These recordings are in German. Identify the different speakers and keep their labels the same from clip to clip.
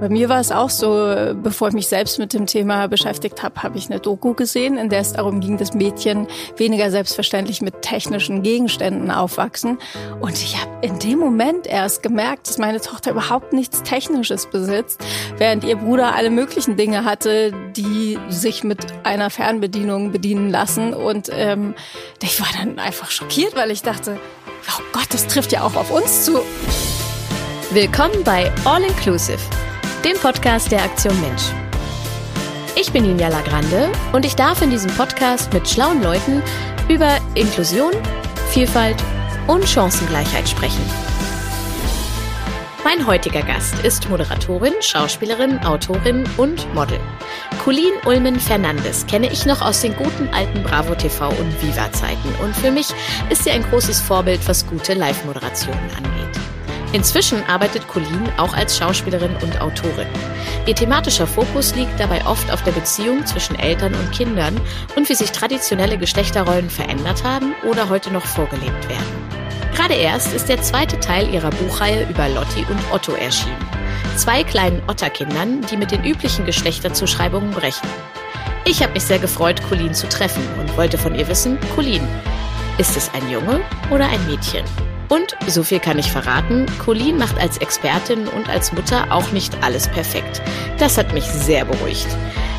Speaker 1: Bei mir war es auch so, bevor ich mich selbst mit dem Thema beschäftigt habe, habe ich eine Doku gesehen, in der es darum ging, dass Mädchen weniger selbstverständlich mit technischen Gegenständen aufwachsen. Und ich habe in dem Moment erst gemerkt, dass meine Tochter überhaupt nichts Technisches besitzt, während ihr Bruder alle möglichen Dinge hatte, die sich mit einer Fernbedienung bedienen lassen. Und ähm, ich war dann einfach schockiert, weil ich dachte, oh Gott, das trifft ja auch auf uns zu.
Speaker 2: Willkommen bei All Inclusive dem Podcast der Aktion Mensch. Ich bin Ninja Lagrande und ich darf in diesem Podcast mit schlauen Leuten über Inklusion, Vielfalt und Chancengleichheit sprechen. Mein heutiger Gast ist Moderatorin, Schauspielerin, Autorin und Model. Colleen Ulmen Fernandes kenne ich noch aus den guten alten Bravo TV und Viva Zeiten und für mich ist sie ein großes Vorbild, was gute Live-Moderationen angeht. Inzwischen arbeitet Colleen auch als Schauspielerin und Autorin. Ihr thematischer Fokus liegt dabei oft auf der Beziehung zwischen Eltern und Kindern und wie sich traditionelle Geschlechterrollen verändert haben oder heute noch vorgelebt werden. Gerade erst ist der zweite Teil ihrer Buchreihe über Lotti und Otto erschienen. Zwei kleinen Otterkindern, die mit den üblichen Geschlechterzuschreibungen brechen. Ich habe mich sehr gefreut, Colleen zu treffen und wollte von ihr wissen, Colleen, ist es ein Junge oder ein Mädchen? Und, so viel kann ich verraten, Colleen macht als Expertin und als Mutter auch nicht alles perfekt. Das hat mich sehr beruhigt.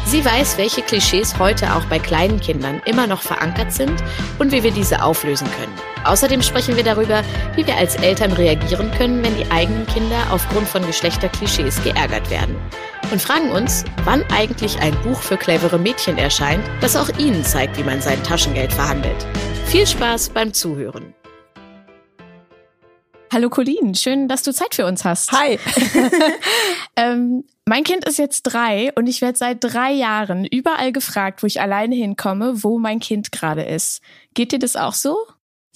Speaker 2: Sie weiß, welche Klischees heute auch bei kleinen Kindern immer noch verankert sind und wie wir diese auflösen können. Außerdem sprechen wir darüber, wie wir als Eltern reagieren können, wenn die eigenen Kinder aufgrund von Geschlechterklischees geärgert werden. Und fragen uns, wann eigentlich ein Buch für clevere Mädchen erscheint, das auch ihnen zeigt, wie man sein Taschengeld verhandelt. Viel Spaß beim Zuhören. Hallo Colleen, schön, dass du Zeit für uns hast.
Speaker 1: Hi.
Speaker 2: ähm, mein Kind ist jetzt drei und ich werde seit drei Jahren überall gefragt, wo ich alleine hinkomme, wo mein Kind gerade ist. Geht dir das auch so?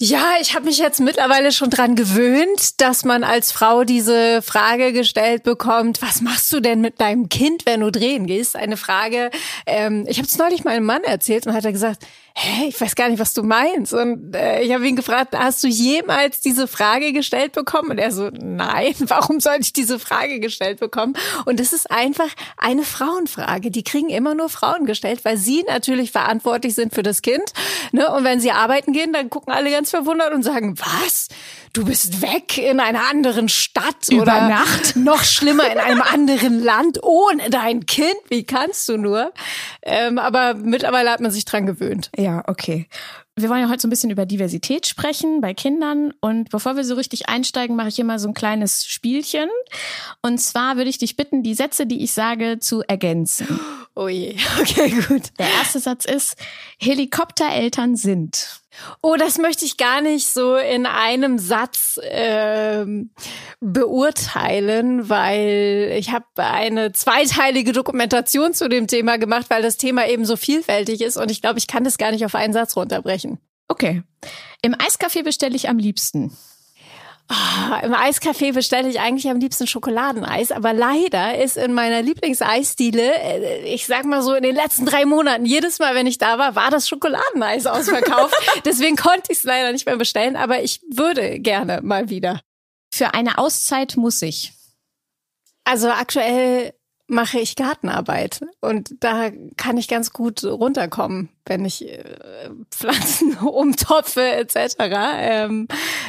Speaker 1: Ja, ich habe mich jetzt mittlerweile schon dran gewöhnt, dass man als Frau diese Frage gestellt bekommt, was machst du denn mit deinem Kind, wenn du drehen gehst? Eine Frage, ähm, ich habe es neulich meinem Mann erzählt und hat er gesagt, hä, ich weiß gar nicht, was du meinst. Und äh, ich habe ihn gefragt, hast du jemals diese Frage gestellt bekommen? Und er so, nein, warum soll ich diese Frage gestellt bekommen? Und es ist einfach eine Frauenfrage. Die kriegen immer nur Frauen gestellt, weil sie natürlich verantwortlich sind für das Kind. Ne? Und wenn sie arbeiten gehen, dann gucken alle ganz verwundert und sagen, was? Du bist weg in einer anderen Stadt
Speaker 2: Über
Speaker 1: oder
Speaker 2: Nacht?
Speaker 1: noch schlimmer in einem anderen Land ohne dein Kind? Wie kannst du nur? Ähm, aber mittlerweile hat man sich dran gewöhnt.
Speaker 2: Ja, okay. Wir wollen ja heute so ein bisschen über Diversität sprechen bei Kindern. Und bevor wir so richtig einsteigen, mache ich immer so ein kleines Spielchen. Und zwar würde ich dich bitten, die Sätze, die ich sage, zu ergänzen.
Speaker 1: Oh je, okay, gut.
Speaker 2: Der erste Satz ist, Helikoptereltern sind.
Speaker 1: Oh, das möchte ich gar nicht so in einem Satz ähm, beurteilen, weil ich habe eine zweiteilige Dokumentation zu dem Thema gemacht, weil das Thema eben so vielfältig ist und ich glaube, ich kann das gar nicht auf einen Satz runterbrechen.
Speaker 2: Okay. Im Eiscafé bestelle ich am liebsten.
Speaker 1: Oh, Im Eiscafé bestelle ich eigentlich am liebsten Schokoladeneis, aber leider ist in meiner Lieblingseisdiele, äh, ich sag mal so in den letzten drei Monaten, jedes Mal, wenn ich da war, war das Schokoladeneis ausverkauft. Deswegen konnte ich es leider nicht mehr bestellen, aber ich würde gerne mal wieder.
Speaker 2: Für eine Auszeit muss ich.
Speaker 1: Also aktuell mache ich Gartenarbeit und da kann ich ganz gut runterkommen, wenn ich äh, Pflanzen umtopfe etc. Ähm,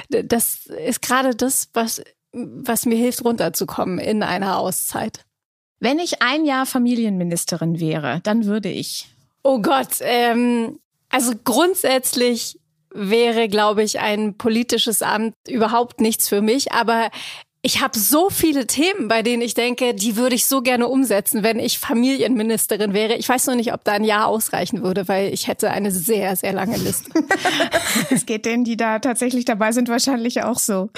Speaker 1: das ist gerade das, was was mir hilft, runterzukommen in einer Auszeit.
Speaker 2: Wenn ich ein Jahr Familienministerin wäre, dann würde ich.
Speaker 1: Oh Gott, ähm, also grundsätzlich wäre, glaube ich, ein politisches Amt überhaupt nichts für mich. Aber ich habe so viele Themen, bei denen ich denke, die würde ich so gerne umsetzen, wenn ich Familienministerin wäre. Ich weiß noch nicht, ob da ein Jahr ausreichen würde, weil ich hätte eine sehr, sehr lange Liste.
Speaker 2: Es geht denen, die da tatsächlich dabei sind, wahrscheinlich auch so.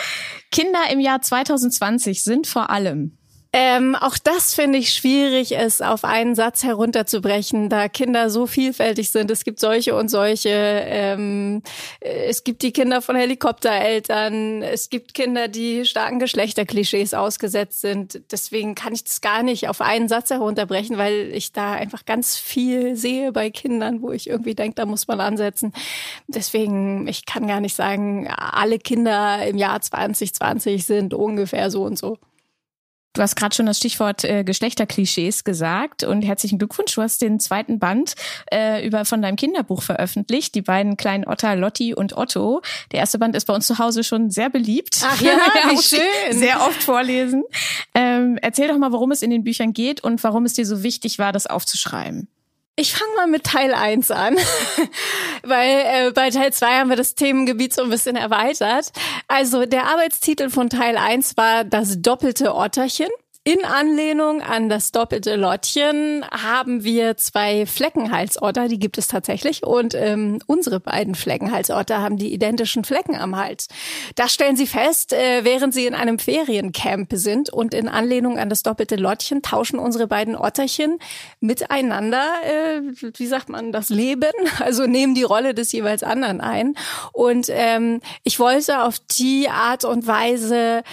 Speaker 2: Kinder im Jahr 2020 sind vor allem
Speaker 1: ähm, auch das finde ich schwierig, es auf einen Satz herunterzubrechen, da Kinder so vielfältig sind. Es gibt solche und solche. Ähm, es gibt die Kinder von Helikoptereltern. Es gibt Kinder, die starken Geschlechterklischees ausgesetzt sind. Deswegen kann ich das gar nicht auf einen Satz herunterbrechen, weil ich da einfach ganz viel sehe bei Kindern, wo ich irgendwie denke, da muss man ansetzen. Deswegen, ich kann gar nicht sagen, alle Kinder im Jahr 2020 sind ungefähr so und so.
Speaker 2: Du hast gerade schon das Stichwort äh, Geschlechterklischees gesagt und herzlichen Glückwunsch. Du hast den zweiten Band äh, über von deinem Kinderbuch veröffentlicht. Die beiden kleinen Otter Lotti und Otto. Der erste Band ist bei uns zu Hause schon sehr beliebt.
Speaker 1: Ach ja, wie schön.
Speaker 2: Sehr oft vorlesen. Ähm, erzähl doch mal, worum es in den Büchern geht und warum es dir so wichtig war, das aufzuschreiben.
Speaker 1: Ich fange mal mit Teil 1 an, weil äh, bei Teil 2 haben wir das Themengebiet so ein bisschen erweitert. Also der Arbeitstitel von Teil 1 war das doppelte Otterchen. In Anlehnung an das doppelte Lottchen haben wir zwei Fleckenhalsotter, die gibt es tatsächlich. Und ähm, unsere beiden Fleckenhalsotter haben die identischen Flecken am Hals. Das stellen sie fest, äh, während sie in einem Feriencamp sind. Und in Anlehnung an das doppelte Lottchen tauschen unsere beiden Otterchen miteinander, äh, wie sagt man, das Leben, also nehmen die Rolle des jeweils anderen ein. Und ähm, ich wollte auf die Art und Weise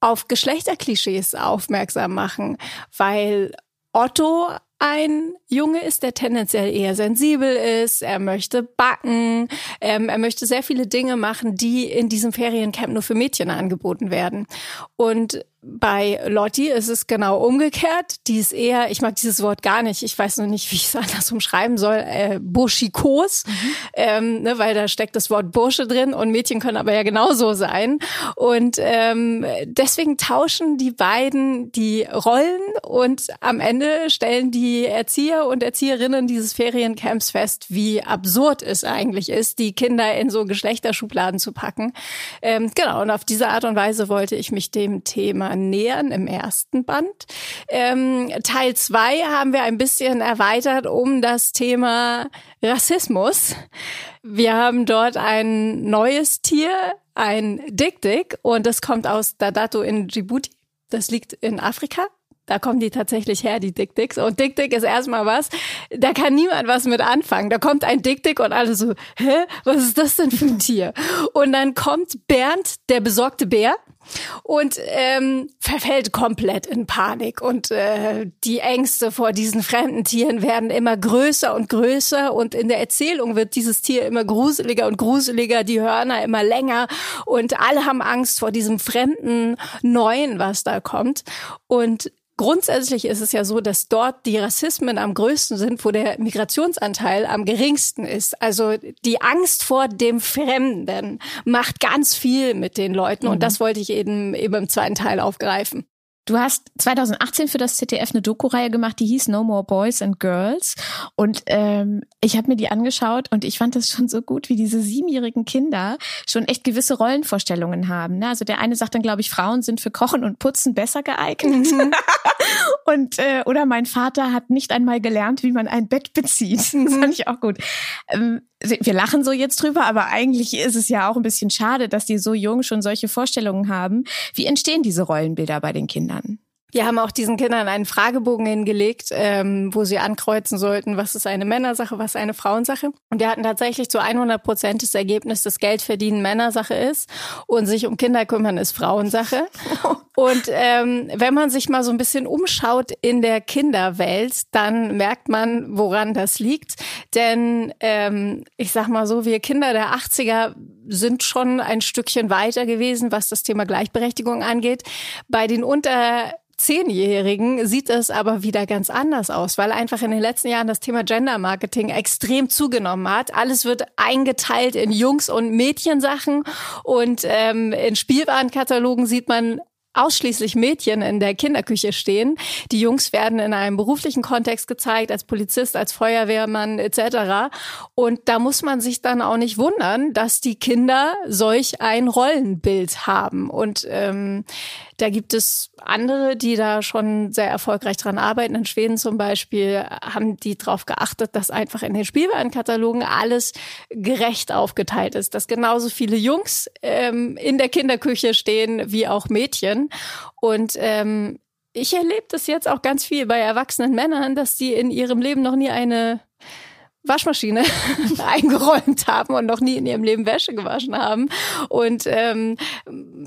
Speaker 1: auf Geschlechterklischees aufmerksam machen, weil Otto ein Junge ist, der tendenziell eher sensibel ist, er möchte backen, ähm, er möchte sehr viele Dinge machen, die in diesem Feriencamp nur für Mädchen angeboten werden. Und bei Lotti ist es genau umgekehrt. Die ist eher, ich mag dieses Wort gar nicht, ich weiß noch nicht, wie ich es anders umschreiben soll, äh, burschikos, mhm. ähm, ne, weil da steckt das Wort Bursche drin und Mädchen können aber ja genauso sein. Und ähm, deswegen tauschen die beiden die Rollen und am Ende stellen die Erzieher und Erzieherinnen dieses Feriencamps fest, wie absurd es eigentlich ist, die Kinder in so Geschlechterschubladen zu packen. Ähm, genau, und auf diese Art und Weise wollte ich mich dem Thema nähern im ersten Band. Ähm, Teil zwei haben wir ein bisschen erweitert um das Thema Rassismus. Wir haben dort ein neues Tier, ein Dik-Dik, und das kommt aus Dadato in Djibouti. Das liegt in Afrika. Da kommen die tatsächlich her, die Dick Dicks. Und Dick Dick ist erstmal was, da kann niemand was mit anfangen. Da kommt ein Dick Dick und alle so, hä, was ist das denn für ein Tier? Und dann kommt Bernd, der besorgte Bär, und ähm, verfällt komplett in Panik und äh, die Ängste vor diesen fremden Tieren werden immer größer und größer und in der Erzählung wird dieses Tier immer gruseliger und gruseliger, die Hörner immer länger und alle haben Angst vor diesem fremden Neuen, was da kommt und Grundsätzlich ist es ja so, dass dort die Rassismen am größten sind, wo der Migrationsanteil am geringsten ist. Also die Angst vor dem Fremden macht ganz viel mit den Leuten mhm. und das wollte ich eben, eben im zweiten Teil aufgreifen.
Speaker 2: Du hast 2018 für das ZDF eine Doku-Reihe gemacht, die hieß No More Boys and Girls. Und ähm, ich habe mir die angeschaut und ich fand das schon so gut, wie diese siebenjährigen Kinder schon echt gewisse Rollenvorstellungen haben. Ne? Also der eine sagt dann, glaube ich, Frauen sind für Kochen und Putzen besser geeignet. Mhm. und äh, oder mein Vater hat nicht einmal gelernt, wie man ein Bett bezieht. Das fand mhm. ich auch gut. Ähm, wir lachen so jetzt drüber, aber eigentlich ist es ja auch ein bisschen schade, dass die so jung schon solche Vorstellungen haben. Wie entstehen diese Rollenbilder bei den Kindern?
Speaker 1: Wir haben auch diesen Kindern einen Fragebogen hingelegt, ähm, wo sie ankreuzen sollten, was ist eine Männersache, was eine Frauensache. Und wir hatten tatsächlich zu 100 Prozent das Ergebnis, dass Geld verdienen Männersache ist und sich um Kinder kümmern ist Frauensache. Und ähm, wenn man sich mal so ein bisschen umschaut in der Kinderwelt, dann merkt man, woran das liegt. Denn ähm, ich sag mal so, wir Kinder der 80er sind schon ein Stückchen weiter gewesen, was das Thema Gleichberechtigung angeht. Bei den unter Zehnjährigen sieht es aber wieder ganz anders aus, weil einfach in den letzten Jahren das Thema Gender Marketing extrem zugenommen hat. Alles wird eingeteilt in Jungs- und Mädchensachen und ähm, in Spielwarenkatalogen sieht man ausschließlich Mädchen in der Kinderküche stehen. Die Jungs werden in einem beruflichen Kontext gezeigt, als Polizist, als Feuerwehrmann etc. Und da muss man sich dann auch nicht wundern, dass die Kinder solch ein Rollenbild haben. Und ähm, da gibt es andere, die da schon sehr erfolgreich dran arbeiten. In Schweden zum Beispiel haben die darauf geachtet, dass einfach in den Spielwarenkatalogen alles gerecht aufgeteilt ist, dass genauso viele Jungs ähm, in der Kinderküche stehen wie auch Mädchen. Und ähm, ich erlebe das jetzt auch ganz viel bei erwachsenen Männern, dass die in ihrem Leben noch nie eine Waschmaschine eingeräumt haben und noch nie in ihrem Leben Wäsche gewaschen haben und ähm,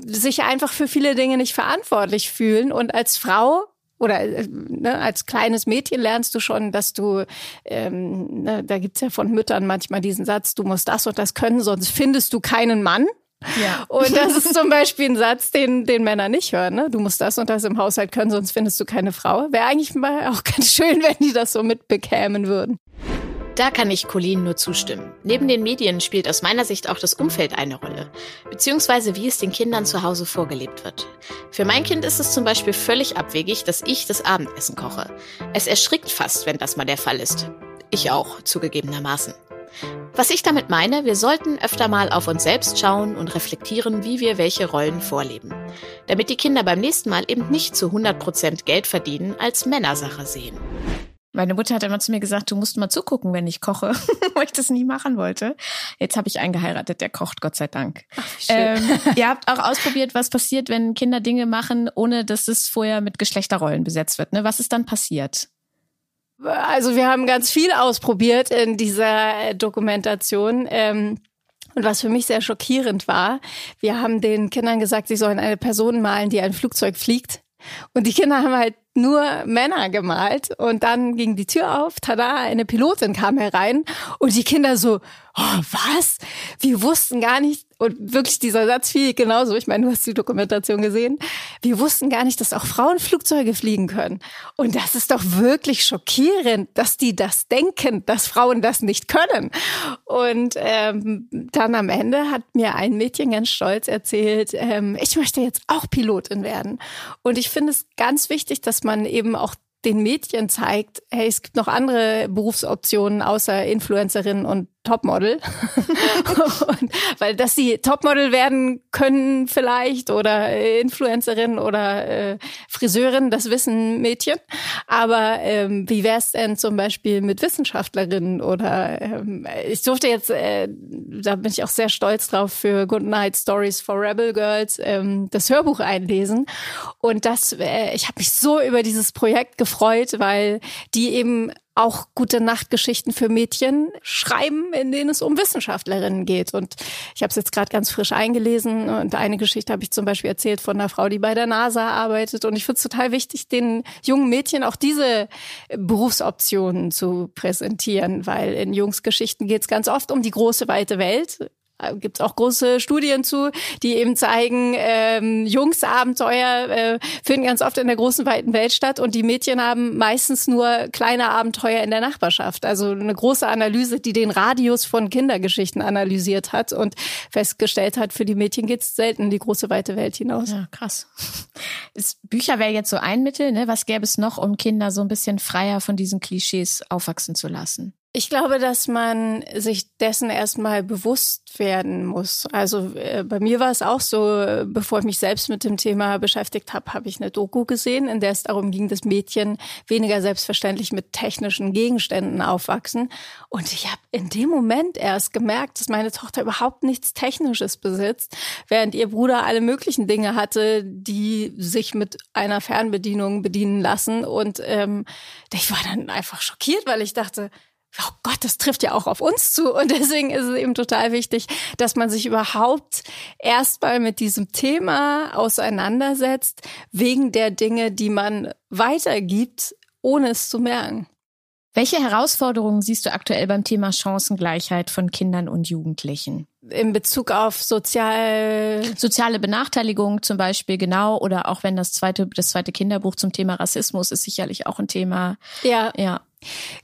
Speaker 1: sich einfach für viele Dinge nicht verantwortlich fühlen. Und als Frau oder äh, ne, als kleines Mädchen lernst du schon, dass du, ähm, ne, da gibt's ja von Müttern manchmal diesen Satz, du musst das und das können, sonst findest du keinen Mann. Ja. Und das ist zum Beispiel ein Satz, den, den Männer nicht hören. Ne? Du musst das und das im Haushalt können, sonst findest du keine Frau. Wäre eigentlich mal auch ganz schön, wenn die das so mitbekämen würden.
Speaker 3: Da kann ich Colleen nur zustimmen. Neben den Medien spielt aus meiner Sicht auch das Umfeld eine Rolle, beziehungsweise wie es den Kindern zu Hause vorgelebt wird. Für mein Kind ist es zum Beispiel völlig abwegig, dass ich das Abendessen koche. Es erschrickt fast, wenn das mal der Fall ist. Ich auch, zugegebenermaßen. Was ich damit meine, wir sollten öfter mal auf uns selbst schauen und reflektieren, wie wir welche Rollen vorleben. Damit die Kinder beim nächsten Mal eben nicht zu 100% Geld verdienen als Männersache sehen.
Speaker 2: Meine Mutter hat immer zu mir gesagt, du musst mal zugucken, wenn ich koche, weil ich das nie machen wollte. Jetzt habe ich einen geheiratet, der kocht, Gott sei Dank. Ach, ähm, ihr habt auch ausprobiert, was passiert, wenn Kinder Dinge machen, ohne dass es vorher mit Geschlechterrollen besetzt wird. Ne? Was ist dann passiert?
Speaker 1: Also wir haben ganz viel ausprobiert in dieser Dokumentation. Ähm und was für mich sehr schockierend war, wir haben den Kindern gesagt, sie sollen eine Person malen, die ein Flugzeug fliegt. Und die Kinder haben halt nur Männer gemalt. Und dann ging die Tür auf, tada, eine Pilotin kam herein. Und die Kinder so, oh, was? Wir wussten gar nicht, und wirklich dieser Satz fiel genauso, ich meine, du hast die Dokumentation gesehen, wir wussten gar nicht, dass auch Frauen Flugzeuge fliegen können. Und das ist doch wirklich schockierend, dass die das denken, dass Frauen das nicht können. Und ähm, dann am Ende hat mir ein Mädchen ganz stolz erzählt, ähm, ich möchte jetzt auch Pilotin werden. Und ich finde es ganz wichtig, dass man eben auch den Mädchen zeigt, hey, es gibt noch andere Berufsoptionen außer Influencerin und Topmodel. und, weil dass sie Topmodel werden können vielleicht oder äh, Influencerin oder äh, Friseurin, das wissen Mädchen. Aber ähm, wie wär's denn zum Beispiel mit Wissenschaftlerinnen oder ähm, ich durfte jetzt, äh, da bin ich auch sehr stolz drauf, für Good Night Stories for Rebel Girls ähm, das Hörbuch einlesen. Und das, äh, ich habe mich so über dieses Projekt gefreut, weil die eben auch gute Nachtgeschichten für Mädchen schreiben, in denen es um Wissenschaftlerinnen geht. Und ich habe es jetzt gerade ganz frisch eingelesen und eine Geschichte habe ich zum Beispiel erzählt von einer Frau, die bei der NASA arbeitet. Und ich finde es total wichtig, den jungen Mädchen auch diese Berufsoptionen zu präsentieren, weil in Jungsgeschichten geht es ganz oft um die große weite Welt gibt es auch große Studien zu, die eben zeigen, ähm, Jungsabenteuer äh, finden ganz oft in der großen weiten Welt statt und die Mädchen haben meistens nur kleine Abenteuer in der Nachbarschaft. Also eine große Analyse, die den Radius von Kindergeschichten analysiert hat und festgestellt hat, für die Mädchen geht's selten in die große weite Welt hinaus.
Speaker 2: Ja, krass. Ist, Bücher wäre jetzt so ein Mittel, ne? Was gäbe es noch, um Kinder so ein bisschen freier von diesen Klischees aufwachsen zu lassen?
Speaker 1: Ich glaube, dass man sich dessen erstmal bewusst werden muss. Also äh, bei mir war es auch so, bevor ich mich selbst mit dem Thema beschäftigt habe, habe ich eine Doku gesehen, in der es darum ging, dass Mädchen weniger selbstverständlich mit technischen Gegenständen aufwachsen. Und ich habe in dem Moment erst gemerkt, dass meine Tochter überhaupt nichts Technisches besitzt, während ihr Bruder alle möglichen Dinge hatte, die sich mit einer Fernbedienung bedienen lassen. Und ähm, ich war dann einfach schockiert, weil ich dachte, oh Gott, das trifft ja auch auf uns zu. Und deswegen ist es eben total wichtig, dass man sich überhaupt erstmal mit diesem Thema auseinandersetzt, wegen der Dinge, die man weitergibt, ohne es zu merken.
Speaker 2: Welche Herausforderungen siehst du aktuell beim Thema Chancengleichheit von Kindern und Jugendlichen?
Speaker 1: In Bezug auf sozial
Speaker 2: soziale Benachteiligung zum Beispiel genau oder auch wenn das zweite das zweite Kinderbuch zum Thema Rassismus ist sicherlich auch ein Thema.
Speaker 1: Ja, ja.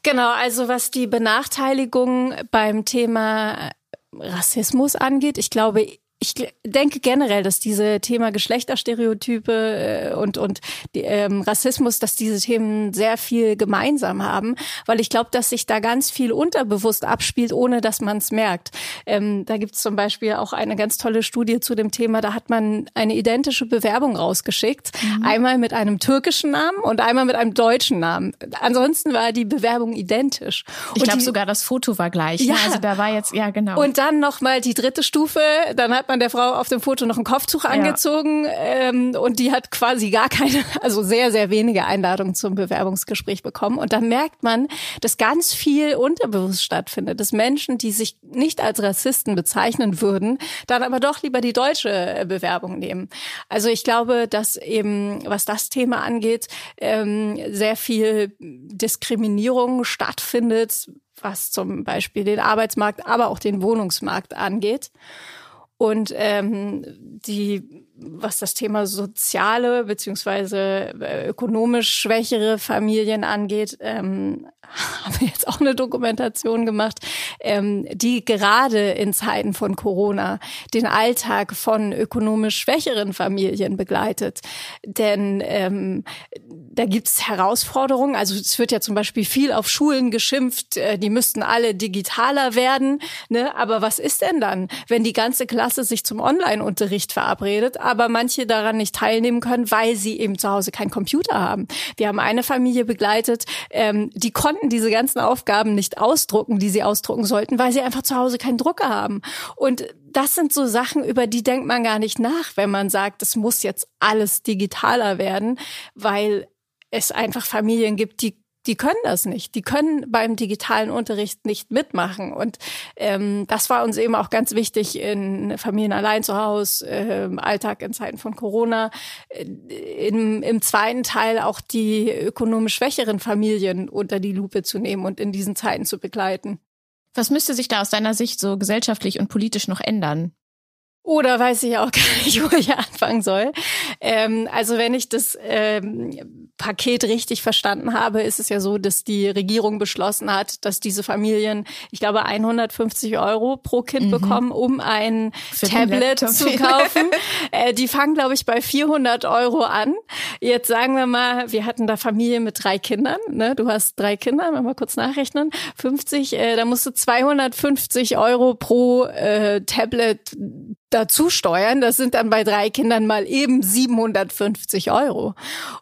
Speaker 1: Genau, also was die Benachteiligung beim Thema Rassismus angeht, ich glaube, ich denke generell, dass diese Thema Geschlechterstereotype äh, und und die, ähm, Rassismus, dass diese Themen sehr viel gemeinsam haben, weil ich glaube, dass sich da ganz viel unterbewusst abspielt, ohne dass man es merkt. Ähm, da gibt es zum Beispiel auch eine ganz tolle Studie zu dem Thema. Da hat man eine identische Bewerbung rausgeschickt, mhm. einmal mit einem türkischen Namen und einmal mit einem deutschen Namen. Ansonsten war die Bewerbung identisch.
Speaker 2: Ich glaube sogar das Foto war gleich.
Speaker 1: Ne? Ja,
Speaker 2: ne? also da war jetzt ja genau.
Speaker 1: Und dann noch mal die dritte Stufe. Dann hat man der Frau auf dem Foto noch ein Kopftuch angezogen ja. ähm, und die hat quasi gar keine, also sehr, sehr wenige Einladungen zum Bewerbungsgespräch bekommen. Und da merkt man, dass ganz viel unterbewusst stattfindet, dass Menschen, die sich nicht als Rassisten bezeichnen würden, dann aber doch lieber die deutsche Bewerbung nehmen. Also ich glaube, dass eben, was das Thema angeht, ähm, sehr viel Diskriminierung stattfindet, was zum Beispiel den Arbeitsmarkt, aber auch den Wohnungsmarkt angeht. Und ähm, die was das Thema soziale beziehungsweise äh, ökonomisch schwächere Familien angeht, ähm, haben wir jetzt auch eine Dokumentation gemacht, ähm, die gerade in Zeiten von Corona den Alltag von ökonomisch schwächeren Familien begleitet. Denn ähm, da gibt's Herausforderungen. Also es wird ja zum Beispiel viel auf Schulen geschimpft, äh, die müssten alle digitaler werden. Ne? Aber was ist denn dann, wenn die ganze Klasse sich zum Online-Unterricht verabredet, aber manche daran nicht teilnehmen können, weil sie eben zu Hause keinen Computer haben? Wir haben eine Familie begleitet, ähm, die konnten diese ganzen Aufgaben nicht ausdrucken, die sie ausdrucken sollten, weil sie einfach zu Hause keinen Drucker haben. Und das sind so Sachen, über die denkt man gar nicht nach, wenn man sagt, es muss jetzt alles digitaler werden, weil es einfach Familien gibt, die die können das nicht. Die können beim digitalen Unterricht nicht mitmachen. Und ähm, das war uns eben auch ganz wichtig in Familien allein zu Hause, äh, Alltag in Zeiten von Corona. Äh, Im, Im zweiten Teil auch die ökonomisch schwächeren Familien unter die Lupe zu nehmen und in diesen Zeiten zu begleiten.
Speaker 2: Was müsste sich da aus deiner Sicht so gesellschaftlich und politisch noch ändern?
Speaker 1: Oder weiß ich auch gar nicht, wo ich anfangen soll. Ähm, also wenn ich das ähm, Paket richtig verstanden habe, ist es ja so, dass die Regierung beschlossen hat, dass diese Familien, ich glaube, 150 Euro pro Kind mhm. bekommen, um ein Für Tablet zu kaufen. äh, die fangen, glaube ich, bei 400 Euro an. Jetzt sagen wir mal, wir hatten da Familie mit drei Kindern. Ne? Du hast drei Kinder, mal kurz nachrechnen. 50, äh, da musst du 250 Euro pro äh, Tablet dazu steuern. Das sind dann bei drei Kindern mal eben 750 Euro.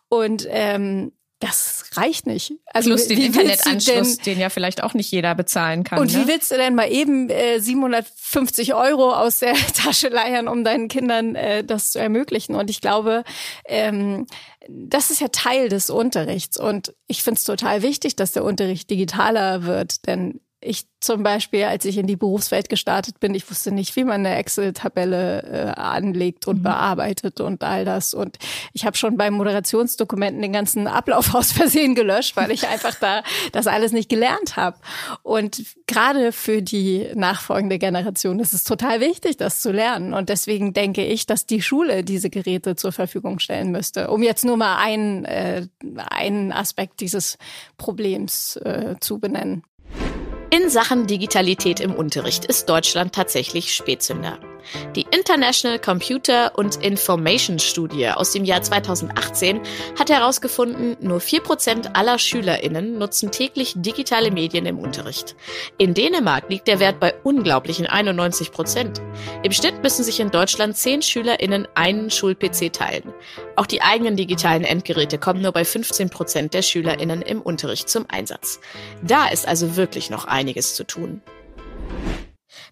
Speaker 1: Und ähm, das reicht nicht.
Speaker 2: Also Plus den Internetanschluss, denn, den ja vielleicht auch nicht jeder bezahlen kann.
Speaker 1: Und
Speaker 2: ne?
Speaker 1: wie willst du denn mal eben äh, 750 Euro aus der Tasche leiern, um deinen Kindern äh, das zu ermöglichen? Und ich glaube, ähm, das ist ja Teil des Unterrichts. Und ich finde es total wichtig, dass der Unterricht digitaler wird, denn ich zum Beispiel, als ich in die Berufswelt gestartet bin, ich wusste nicht, wie man eine Excel-Tabelle äh, anlegt und mhm. bearbeitet und all das. Und ich habe schon bei Moderationsdokumenten den ganzen Ablauf aus Versehen gelöscht, weil ich einfach da das alles nicht gelernt habe. Und gerade für die nachfolgende Generation ist es total wichtig, das zu lernen. Und deswegen denke ich, dass die Schule diese Geräte zur Verfügung stellen müsste, um jetzt nur mal einen, äh, einen Aspekt dieses Problems äh, zu benennen.
Speaker 3: In Sachen Digitalität im Unterricht ist Deutschland tatsächlich Spätzünder. Die International Computer and Information Studie aus dem Jahr 2018 hat herausgefunden, nur 4% aller SchülerInnen nutzen täglich digitale Medien im Unterricht. In Dänemark liegt der Wert bei unglaublichen 91%. Im Schnitt müssen sich in Deutschland 10 SchülerInnen einen Schul-PC teilen. Auch die eigenen digitalen Endgeräte kommen nur bei 15% der SchülerInnen im Unterricht zum Einsatz. Da ist also wirklich noch einiges zu tun.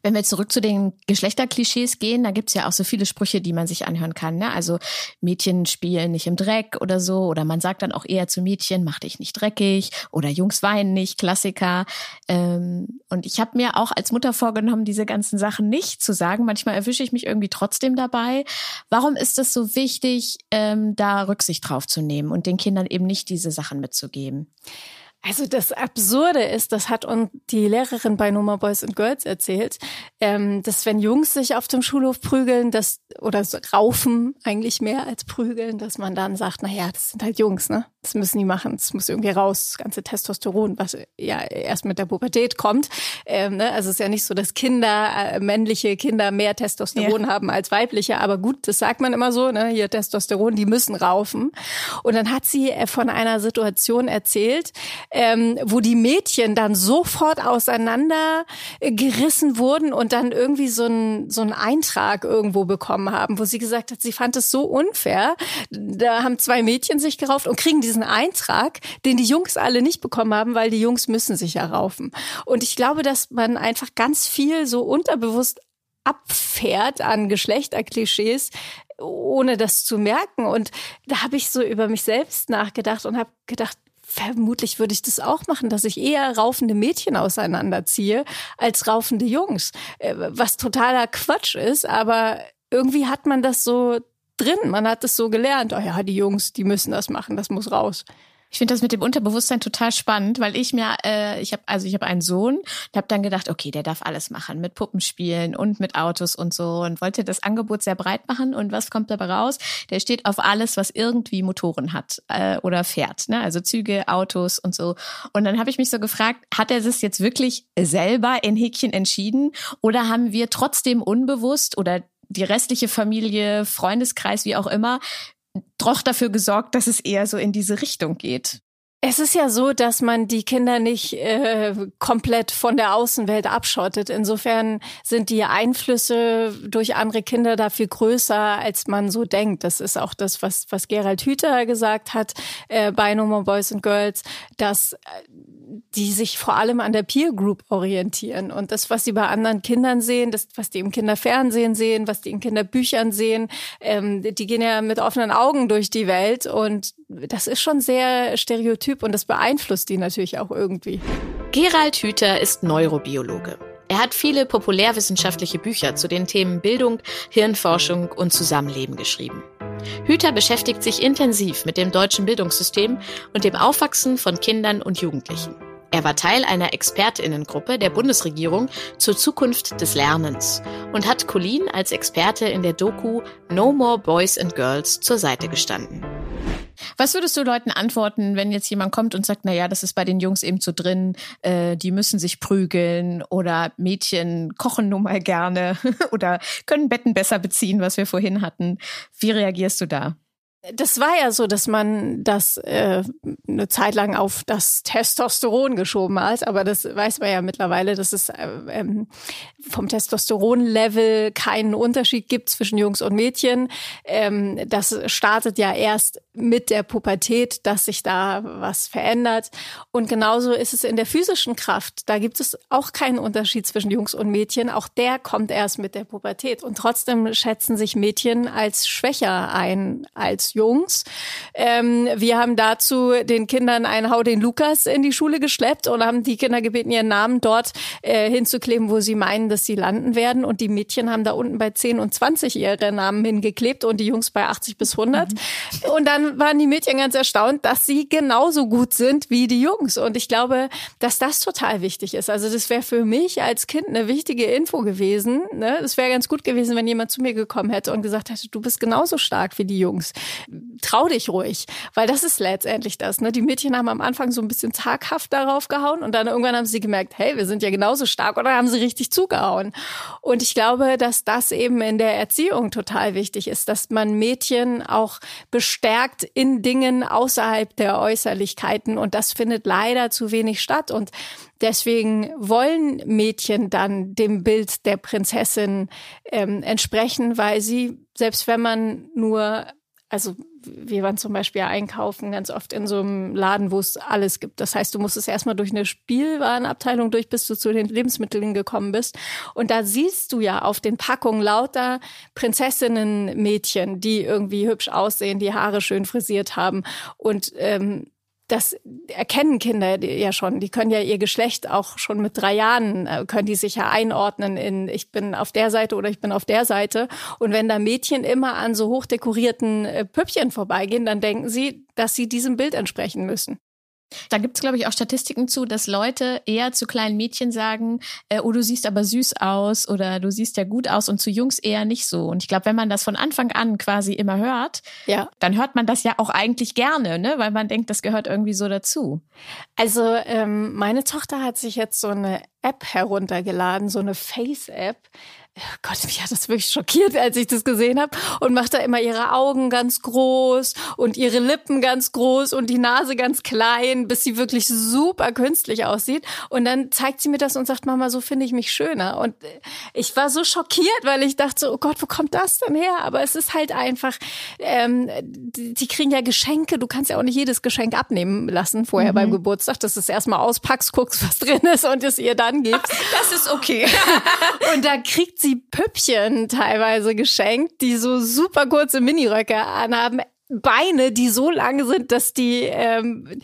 Speaker 2: Wenn wir zurück zu den Geschlechterklischees gehen, da gibt's ja auch so viele Sprüche, die man sich anhören kann. Ne? Also Mädchen spielen nicht im Dreck oder so. Oder man sagt dann auch eher zu Mädchen, mach dich nicht dreckig. Oder Jungs weinen nicht, Klassiker. Ähm, und ich habe mir auch als Mutter vorgenommen, diese ganzen Sachen nicht zu sagen. Manchmal erwische ich mich irgendwie trotzdem dabei. Warum ist es so wichtig, ähm, da Rücksicht drauf zu nehmen und den Kindern eben nicht diese Sachen mitzugeben?
Speaker 1: Also das Absurde ist, das hat uns die Lehrerin bei Nummer Boys and Girls erzählt, ähm, dass wenn Jungs sich auf dem Schulhof prügeln, das oder so raufen eigentlich mehr als prügeln, dass man dann sagt, na ja, das sind halt Jungs, ne? Das müssen die machen, das muss irgendwie raus, das ganze Testosteron, was ja erst mit der Pubertät kommt. Ähm, ne? Also es ist ja nicht so, dass Kinder, äh, männliche Kinder mehr Testosteron ja. haben als weibliche, aber gut, das sagt man immer so, ne? Hier Testosteron, die müssen raufen. Und dann hat sie äh, von einer Situation erzählt, ähm, wo die Mädchen dann sofort auseinandergerissen wurden und dann irgendwie so ein so ein Eintrag irgendwo bekommen haben, wo sie gesagt hat, sie fand es so unfair. Da haben zwei Mädchen sich gerauft und kriegen diesen Eintrag, den die Jungs alle nicht bekommen haben, weil die Jungs müssen sich ja raufen. Und ich glaube, dass man einfach ganz viel so unterbewusst abfährt an Geschlechterklischees, ohne das zu merken. Und da habe ich so über mich selbst nachgedacht und habe gedacht, vermutlich würde ich das auch machen, dass ich eher raufende Mädchen auseinanderziehe als raufende Jungs. Äh, was totaler Quatsch ist, aber irgendwie hat man das so drin. Man hat das so gelernt. Oh ja, die Jungs, die müssen das machen, das muss raus.
Speaker 2: Ich finde das mit dem Unterbewusstsein total spannend, weil ich mir, äh, ich habe also ich habe einen Sohn und habe dann gedacht, okay, der darf alles machen, mit Puppenspielen und mit Autos und so und wollte das Angebot sehr breit machen. Und was kommt dabei raus? Der steht auf alles, was irgendwie Motoren hat äh, oder fährt, ne? Also Züge, Autos und so. Und dann habe ich mich so gefragt, hat er das jetzt wirklich selber in Häkchen entschieden oder haben wir trotzdem unbewusst oder die restliche Familie, Freundeskreis, wie auch immer, doch dafür gesorgt, dass es eher so in diese Richtung geht.
Speaker 1: Es ist ja so, dass man die Kinder nicht äh, komplett von der Außenwelt abschottet. Insofern sind die Einflüsse durch andere Kinder da viel größer, als man so denkt. Das ist auch das, was, was Gerald Hüther gesagt hat äh, bei No More Boys and Girls, dass äh, die sich vor allem an der Peer Group orientieren. Und das, was sie bei anderen Kindern sehen, das, was die im Kinderfernsehen sehen, was die in Kinderbüchern sehen, ähm, die gehen ja mit offenen Augen durch die Welt. Und das ist schon sehr stereotyp und das beeinflusst die natürlich auch irgendwie.
Speaker 3: Gerald Hüther ist Neurobiologe. Er hat viele populärwissenschaftliche Bücher zu den Themen Bildung, Hirnforschung und Zusammenleben geschrieben. Hüter beschäftigt sich intensiv mit dem deutschen Bildungssystem und dem Aufwachsen von Kindern und Jugendlichen. Er war Teil einer Expertinnengruppe der Bundesregierung zur Zukunft des Lernens und hat Colin als Experte in der Doku No More Boys and Girls zur Seite gestanden.
Speaker 2: Was würdest du Leuten antworten, wenn jetzt jemand kommt und sagt, na ja, das ist bei den Jungs eben so drin, äh, die müssen sich prügeln oder Mädchen kochen nun mal gerne oder können Betten besser beziehen, was wir vorhin hatten. Wie reagierst du da?
Speaker 1: Das war ja so, dass man das äh, eine Zeit lang auf das Testosteron geschoben hat, aber das weiß man ja mittlerweile, dass es äh, ähm, vom Testosteronlevel keinen Unterschied gibt zwischen Jungs und Mädchen. Ähm, das startet ja erst mit der Pubertät, dass sich da was verändert. Und genauso ist es in der physischen Kraft. Da gibt es auch keinen Unterschied zwischen Jungs und Mädchen. Auch der kommt erst mit der Pubertät. Und trotzdem schätzen sich Mädchen als schwächer ein als Jungs. Ähm, wir haben dazu den Kindern einen Hau den Lukas in die Schule geschleppt und haben die Kinder gebeten, ihren Namen dort äh, hinzukleben, wo sie meinen, dass sie landen werden. Und die Mädchen haben da unten bei 10 und 20 ihre Namen hingeklebt und die Jungs bei 80 bis 100. Mhm. Und dann waren die Mädchen ganz erstaunt, dass sie genauso gut sind wie die Jungs. Und ich glaube, dass das total wichtig ist. Also das wäre für mich als Kind eine wichtige Info gewesen. Ne? Wäre ganz gut gewesen, wenn jemand zu mir gekommen hätte und gesagt hätte, du bist genauso stark wie die Jungs trau dich ruhig, weil das ist letztendlich das. Ne? Die Mädchen haben am Anfang so ein bisschen zaghaft darauf gehauen und dann irgendwann haben sie gemerkt, hey, wir sind ja genauso stark oder haben sie richtig zugehauen. Und ich glaube, dass das eben in der Erziehung total wichtig ist, dass man Mädchen auch bestärkt in Dingen außerhalb der Äußerlichkeiten und das findet leider zu wenig statt und Deswegen wollen Mädchen dann dem Bild der Prinzessin ähm, entsprechen, weil sie, selbst wenn man nur also wir waren zum Beispiel einkaufen ganz oft in so einem Laden, wo es alles gibt. Das heißt, du musstest erstmal durch eine Spielwarenabteilung durch, bis du zu den Lebensmitteln gekommen bist. Und da siehst du ja auf den Packungen lauter Prinzessinnen-Mädchen, die irgendwie hübsch aussehen, die Haare schön frisiert haben. Und ähm, das erkennen Kinder ja schon. Die können ja ihr Geschlecht auch schon mit drei Jahren, äh, können die sich ja einordnen in, ich bin auf der Seite oder ich bin auf der Seite. Und wenn da Mädchen immer an so hochdekorierten äh, Püppchen vorbeigehen, dann denken sie, dass sie diesem Bild entsprechen müssen.
Speaker 2: Da gibt es, glaube ich, auch Statistiken zu, dass Leute eher zu kleinen Mädchen sagen, äh, oh, du siehst aber süß aus oder du siehst ja gut aus und zu Jungs eher nicht so. Und ich glaube, wenn man das von Anfang an quasi immer hört, ja. dann hört man das ja auch eigentlich gerne, ne? weil man denkt, das gehört irgendwie so dazu.
Speaker 1: Also ähm, meine Tochter hat sich jetzt so eine App heruntergeladen, so eine Face-App Gott, mich hat das wirklich schockiert, als ich das gesehen habe. Und macht da immer ihre Augen ganz groß und ihre Lippen ganz groß und die Nase ganz klein, bis sie wirklich super künstlich aussieht. Und dann zeigt sie mir das und sagt, Mama, so finde ich mich schöner. Und äh, ich war so schockiert, weil ich dachte so, oh Gott, wo kommt das denn her? Aber es ist halt einfach, ähm, die, die kriegen ja Geschenke. Du kannst ja auch nicht jedes Geschenk abnehmen lassen vorher mhm. beim Geburtstag, dass du es erstmal auspackst, guckst, was drin ist und es ihr dann gibst.
Speaker 2: Das ist okay.
Speaker 1: und da kriegt sie Püppchen teilweise geschenkt, die so super kurze Miniröcke anhaben. Beine, die so lange sind, dass die ähm,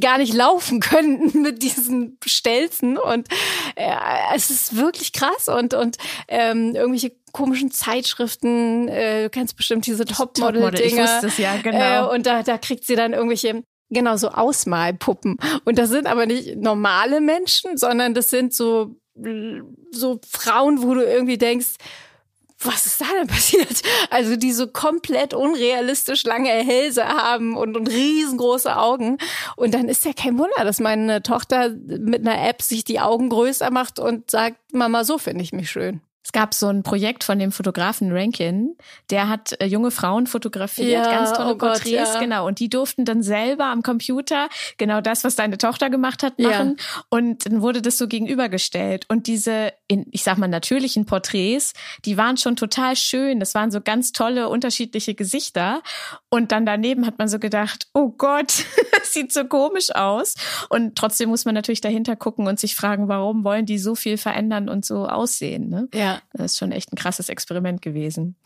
Speaker 1: gar nicht laufen könnten mit diesen Stelzen und äh, es ist wirklich krass und und ähm, irgendwelche komischen Zeitschriften, äh, du kennst bestimmt diese Topmodel-Dinger. Top
Speaker 2: ich wusste es ja, genau.
Speaker 1: Äh, und da, da kriegt sie dann irgendwelche Genau, so Ausmalpuppen. Und das sind aber nicht normale Menschen, sondern das sind so, so Frauen, wo du irgendwie denkst, was ist da denn passiert? Also die so komplett unrealistisch lange Hälse haben und, und riesengroße Augen. Und dann ist ja kein Wunder, dass meine Tochter mit einer App sich die Augen größer macht und sagt, Mama, so finde ich mich schön.
Speaker 2: Es gab so ein Projekt von dem Fotografen Rankin, der hat äh, junge Frauen fotografiert, ja, ganz tolle oh Porträts, ja. genau. Und die durften dann selber am Computer genau das, was deine Tochter gemacht hat, machen. Ja. Und dann wurde das so gegenübergestellt. Und diese, in, ich sag mal, natürlichen Porträts, die waren schon total schön. Das waren so ganz tolle, unterschiedliche Gesichter. Und dann daneben hat man so gedacht, oh Gott, das sieht so komisch aus. Und trotzdem muss man natürlich dahinter gucken und sich fragen, warum wollen die so viel verändern und so aussehen. Ne?
Speaker 1: Ja.
Speaker 2: Das ist schon echt ein krasses Experiment gewesen.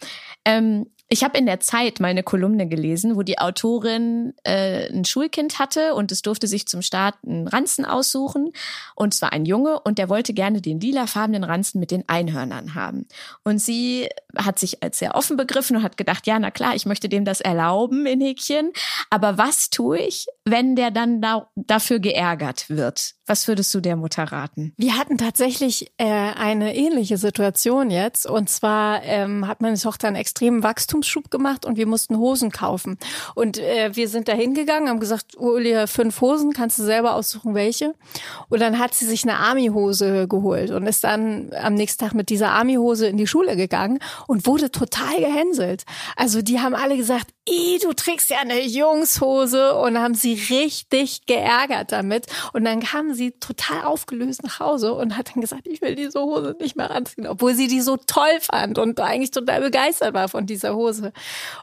Speaker 2: Ähm, ich habe in der Zeit meine Kolumne gelesen, wo die Autorin äh, ein Schulkind hatte und es durfte sich zum Start einen Ranzen aussuchen. Und zwar ein Junge und der wollte gerne den lilafarbenen Ranzen mit den Einhörnern haben. Und sie hat sich als sehr offen begriffen und hat gedacht, ja, na klar, ich möchte dem das erlauben in Häkchen. Aber was tue ich, wenn der dann da, dafür geärgert wird? Was würdest du der Mutter raten?
Speaker 1: Wir hatten tatsächlich äh, eine ähnliche Situation jetzt. Und zwar ähm, hat meine Tochter einen extremen Wachstumsschub gemacht und wir mussten Hosen kaufen. Und äh, wir sind da hingegangen, haben gesagt, hol dir fünf Hosen, kannst du selber aussuchen, welche. Und dann hat sie sich eine Army-Hose geholt und ist dann am nächsten Tag mit dieser Army-Hose in die Schule gegangen und wurde total gehänselt. Also die haben alle gesagt, du trägst ja eine Jungshose und haben sie richtig geärgert damit. Und dann kam sie total aufgelöst nach Hause und hat dann gesagt, ich will diese Hose nicht mehr anziehen, obwohl sie die so toll fand und eigentlich total begeistert war von dieser Hose.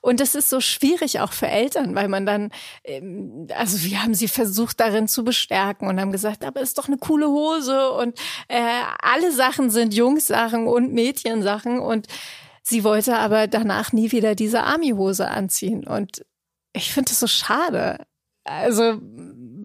Speaker 1: Und das ist so schwierig auch für Eltern, weil man dann, ähm, also wir haben sie versucht darin zu bestärken und haben gesagt, aber ist doch eine coole Hose und äh, alle Sachen sind Jungssachen und Mädchensachen und sie wollte aber danach nie wieder diese Army-Hose anziehen und ich finde das so schade. Also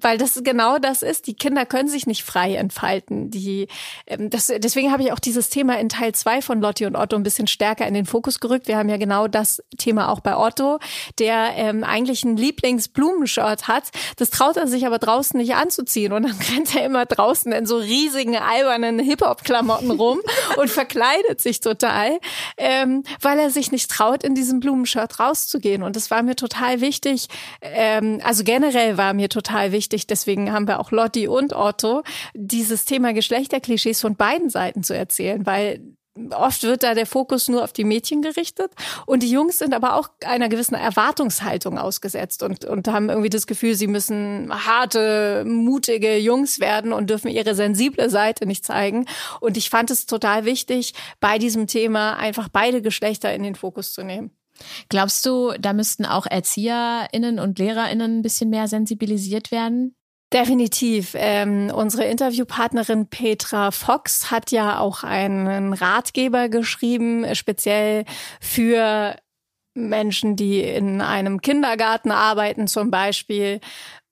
Speaker 1: weil das genau das ist. Die Kinder können sich nicht frei entfalten. Die, ähm, das, deswegen habe ich auch dieses Thema in Teil zwei von Lotti und Otto ein bisschen stärker in den Fokus gerückt. Wir haben ja genau das Thema auch bei Otto, der ähm, eigentlich ein Lieblingsblumenshirt hat. Das traut er sich aber draußen nicht anzuziehen. Und dann rennt er immer draußen in so riesigen, albernen Hip-Hop-Klamotten rum und verkleidet sich total, ähm, weil er sich nicht traut, in diesem Blumenshirt rauszugehen. Und das war mir total wichtig. Ähm, also generell war mir total wichtig, wichtig, deswegen haben wir auch Lotti und Otto, dieses Thema Geschlechterklischees von beiden Seiten zu erzählen, weil Oft wird da der Fokus nur auf die Mädchen gerichtet und die Jungs sind aber auch einer gewissen Erwartungshaltung ausgesetzt und, und haben irgendwie das Gefühl, sie müssen harte, mutige Jungs werden und dürfen ihre sensible Seite nicht zeigen. Und ich fand es total wichtig, bei diesem Thema einfach beide Geschlechter in den Fokus zu nehmen.
Speaker 2: Glaubst du, da müssten auch ErzieherInnen und LehrerInnen ein bisschen mehr sensibilisiert werden?
Speaker 1: Definitiv. Ähm, unsere Interviewpartnerin Petra Fox hat ja auch einen Ratgeber geschrieben, speziell für Menschen, die in einem Kindergarten arbeiten zum Beispiel.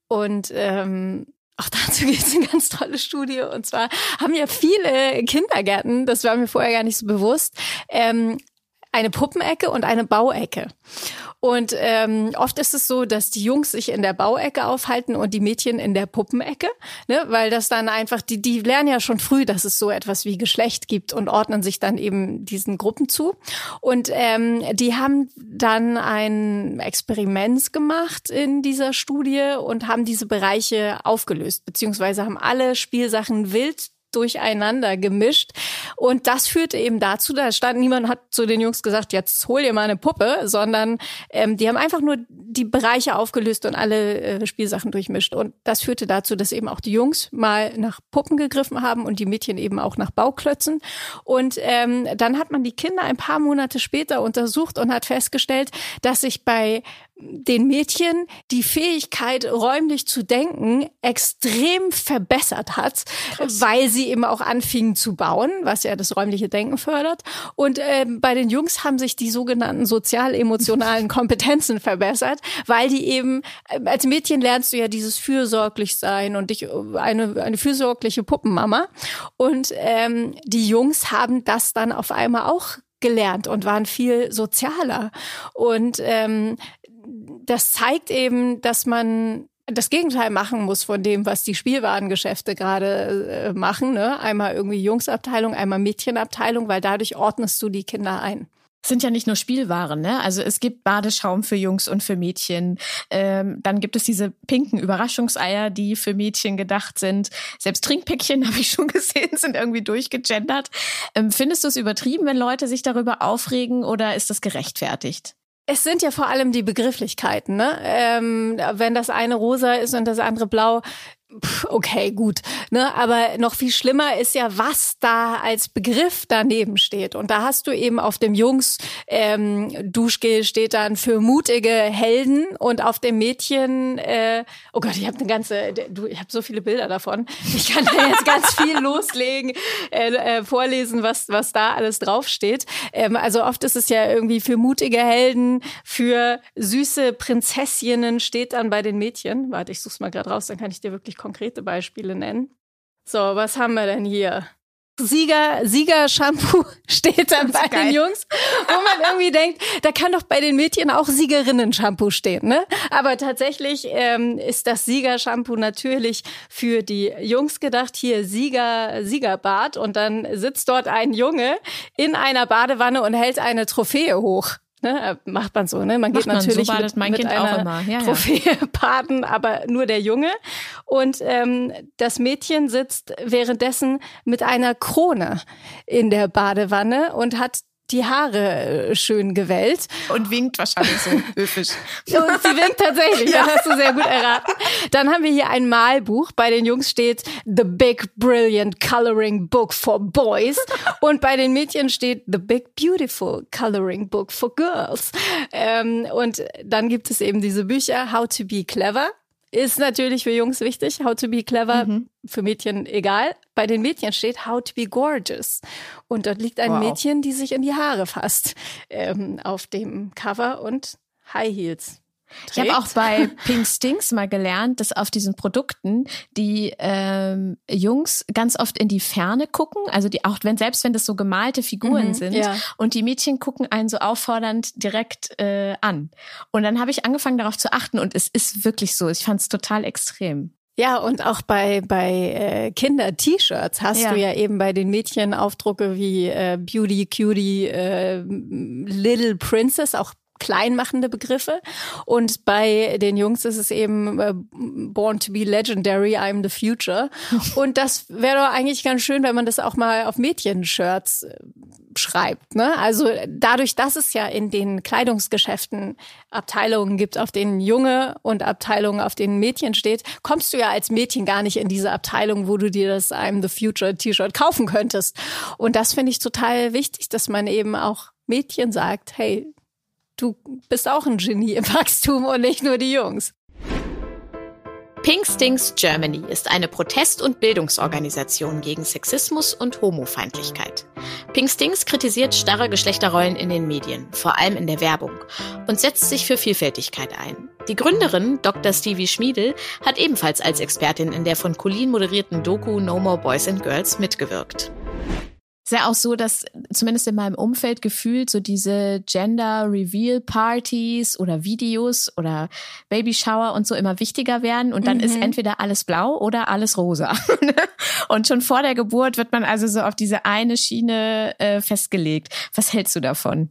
Speaker 1: Und ähm, auch dazu gibt es eine ganz tolle Studie. Und zwar haben ja viele Kindergärten, das war mir vorher gar nicht so bewusst, ähm, eine Puppenecke und eine Bauecke. Und ähm, oft ist es so, dass die Jungs sich in der Bauecke aufhalten und die Mädchen in der Puppenecke, ne? weil das dann einfach, die, die lernen ja schon früh, dass es so etwas wie Geschlecht gibt und ordnen sich dann eben diesen Gruppen zu. Und ähm, die haben dann ein Experiment gemacht in dieser Studie und haben diese Bereiche aufgelöst, beziehungsweise haben alle Spielsachen wild durcheinander gemischt. Und das führte eben dazu, da stand niemand hat zu den Jungs gesagt, jetzt hol dir mal eine Puppe, sondern ähm, die haben einfach nur die Bereiche aufgelöst und alle äh, Spielsachen durchmischt. Und das führte dazu, dass eben auch die Jungs mal nach Puppen gegriffen haben und die Mädchen eben auch nach Bauklötzen. Und ähm, dann hat man die Kinder ein paar Monate später untersucht und hat festgestellt, dass sich bei den Mädchen die Fähigkeit, räumlich zu denken, extrem verbessert hat, Krass. weil sie eben auch anfingen zu bauen, was ja das räumliche Denken fördert. Und äh, bei den Jungs haben sich die sogenannten sozial-emotionalen Kompetenzen verbessert, weil die eben, äh, als Mädchen lernst du ja dieses fürsorglich sein und dich äh, eine, eine fürsorgliche Puppenmama. Und ähm, die Jungs haben das dann auf einmal auch gelernt und waren viel sozialer. Und ähm, das zeigt eben, dass man das Gegenteil machen muss von dem, was die Spielwarengeschäfte gerade äh, machen. Ne? Einmal irgendwie Jungsabteilung, einmal Mädchenabteilung, weil dadurch ordnest du die Kinder ein
Speaker 2: sind ja nicht nur Spielwaren, ne? Also es gibt Badeschaum für Jungs und für Mädchen. Ähm, dann gibt es diese pinken Überraschungseier, die für Mädchen gedacht sind. Selbst Trinkpäckchen habe ich schon gesehen, sind irgendwie durchgegendert. Ähm, findest du es übertrieben, wenn Leute sich darüber aufregen oder ist das gerechtfertigt?
Speaker 1: Es sind ja vor allem die Begrifflichkeiten, ne? Ähm, wenn das eine rosa ist und das andere blau, okay, gut. Ne? Aber noch viel schlimmer ist ja, was da als Begriff daneben steht. Und da hast du eben auf dem Jungs ähm, steht dann für mutige Helden und auf dem Mädchen, äh, oh Gott, ich habe eine ganze, du, ich habe so viele Bilder davon. Ich kann da jetzt ganz viel loslegen, äh, äh, vorlesen, was was da alles draufsteht. Ähm, also oft ist es ja irgendwie für mutige Helden, für süße Prinzessinnen steht dann bei den Mädchen. Warte, ich such's mal gerade raus, dann kann ich dir wirklich konkrete Beispiele nennen. So, was haben wir denn hier? Sieger, Sieger-Shampoo steht dann bei geil. den Jungs, wo man irgendwie denkt, da kann doch bei den Mädchen auch Siegerinnen-Shampoo stehen, ne? Aber tatsächlich ähm, ist das Sieger-Shampoo natürlich für die Jungs gedacht. Hier Sieger, Siegerbad und dann sitzt dort ein Junge in einer Badewanne und hält eine Trophäe hoch. Ne, macht man so, ne? Man macht geht natürlich so mit, mein mit kind einer auch immer. Ja, Trophäe ja. baden, aber nur der Junge. Und ähm, das Mädchen sitzt währenddessen mit einer Krone in der Badewanne und hat die Haare äh, schön gewellt.
Speaker 2: Und winkt wahrscheinlich so höflich.
Speaker 1: Und sie winkt tatsächlich, ja. das hast du sehr gut erraten. Dann haben wir hier ein Malbuch. Bei den Jungs steht The Big Brilliant Coloring Book for Boys. Und bei den Mädchen steht The Big Beautiful Coloring Book for Girls. Ähm, und dann gibt es eben diese Bücher How to be Clever ist natürlich für Jungs wichtig. How to be clever, mhm. für Mädchen egal. Bei den Mädchen steht How to be gorgeous. Und dort liegt ein wow. Mädchen, die sich in die Haare fasst ähm, auf dem Cover und High Heels.
Speaker 2: Trägt. Ich habe auch bei Pink Stings mal gelernt, dass auf diesen Produkten die ähm, Jungs ganz oft in die Ferne gucken, also die auch wenn selbst wenn das so gemalte Figuren mhm, sind ja. und die Mädchen gucken einen so auffordernd direkt äh, an. Und dann habe ich angefangen darauf zu achten und es ist wirklich so. Ich fand es total extrem.
Speaker 1: Ja, und auch bei, bei äh, Kinder-T-Shirts hast ja. du ja eben bei den Mädchen Aufdrucke wie äh, Beauty, Cutie, äh, Little Princess, auch kleinmachende Begriffe. Und bei den Jungs ist es eben äh, Born to be Legendary, I'm the Future. Und das wäre doch eigentlich ganz schön, wenn man das auch mal auf Mädchen-Shirts äh, schreibt. Ne? Also dadurch, dass es ja in den Kleidungsgeschäften Abteilungen gibt, auf denen Junge und Abteilungen, auf denen Mädchen steht, kommst du ja als Mädchen gar nicht in diese Abteilung, wo du dir das I'm the Future T-Shirt kaufen könntest. Und das finde ich total wichtig, dass man eben auch Mädchen sagt, hey, du bist auch ein Genie im Wachstum und nicht nur die Jungs.
Speaker 3: Pink Stings Germany ist eine Protest- und Bildungsorganisation gegen Sexismus und Homofeindlichkeit. Pink Stings kritisiert starre Geschlechterrollen in den Medien, vor allem in der Werbung, und setzt sich für Vielfältigkeit ein. Die Gründerin, Dr. Stevie Schmiedel, hat ebenfalls als Expertin in der von Colleen moderierten Doku No More Boys and Girls mitgewirkt
Speaker 2: ist ja auch so, dass zumindest in meinem Umfeld gefühlt so diese Gender Reveal Partys oder Videos oder Baby Shower und so immer wichtiger werden und dann mhm. ist entweder alles blau oder alles rosa. und schon vor der Geburt wird man also so auf diese eine Schiene äh, festgelegt. Was hältst du davon?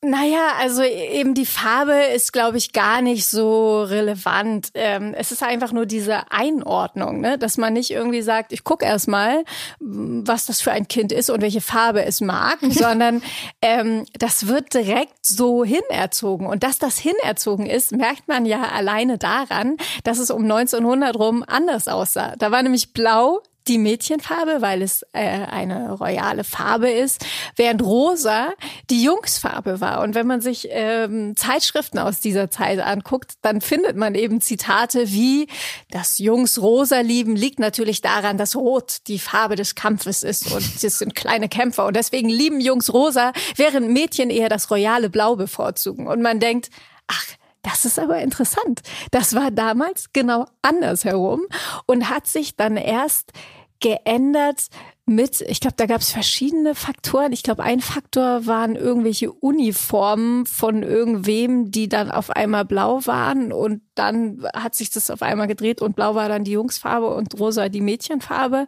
Speaker 1: Naja, also eben die Farbe ist, glaube ich, gar nicht so relevant. Ähm, es ist einfach nur diese Einordnung, ne? dass man nicht irgendwie sagt, ich gucke erst mal, was das für ein Kind ist und welche Farbe es mag, sondern ähm, das wird direkt so hinerzogen. Und dass das hinerzogen ist, merkt man ja alleine daran, dass es um 1900 rum anders aussah. Da war nämlich blau die Mädchenfarbe, weil es äh, eine royale Farbe ist, während rosa die Jungsfarbe war. Und wenn man sich ähm, Zeitschriften aus dieser Zeit anguckt, dann findet man eben Zitate wie, das Jungs rosa lieben liegt natürlich daran, dass Rot die Farbe des Kampfes ist und es sind kleine Kämpfer und deswegen lieben Jungs rosa, während Mädchen eher das royale Blau bevorzugen. Und man denkt, ach, das ist aber interessant. Das war damals genau andersherum und hat sich dann erst geändert mit, ich glaube, da gab es verschiedene Faktoren. Ich glaube, ein Faktor waren irgendwelche Uniformen von irgendwem, die dann auf einmal blau waren und dann hat sich das auf einmal gedreht und blau war dann die Jungsfarbe und rosa die Mädchenfarbe.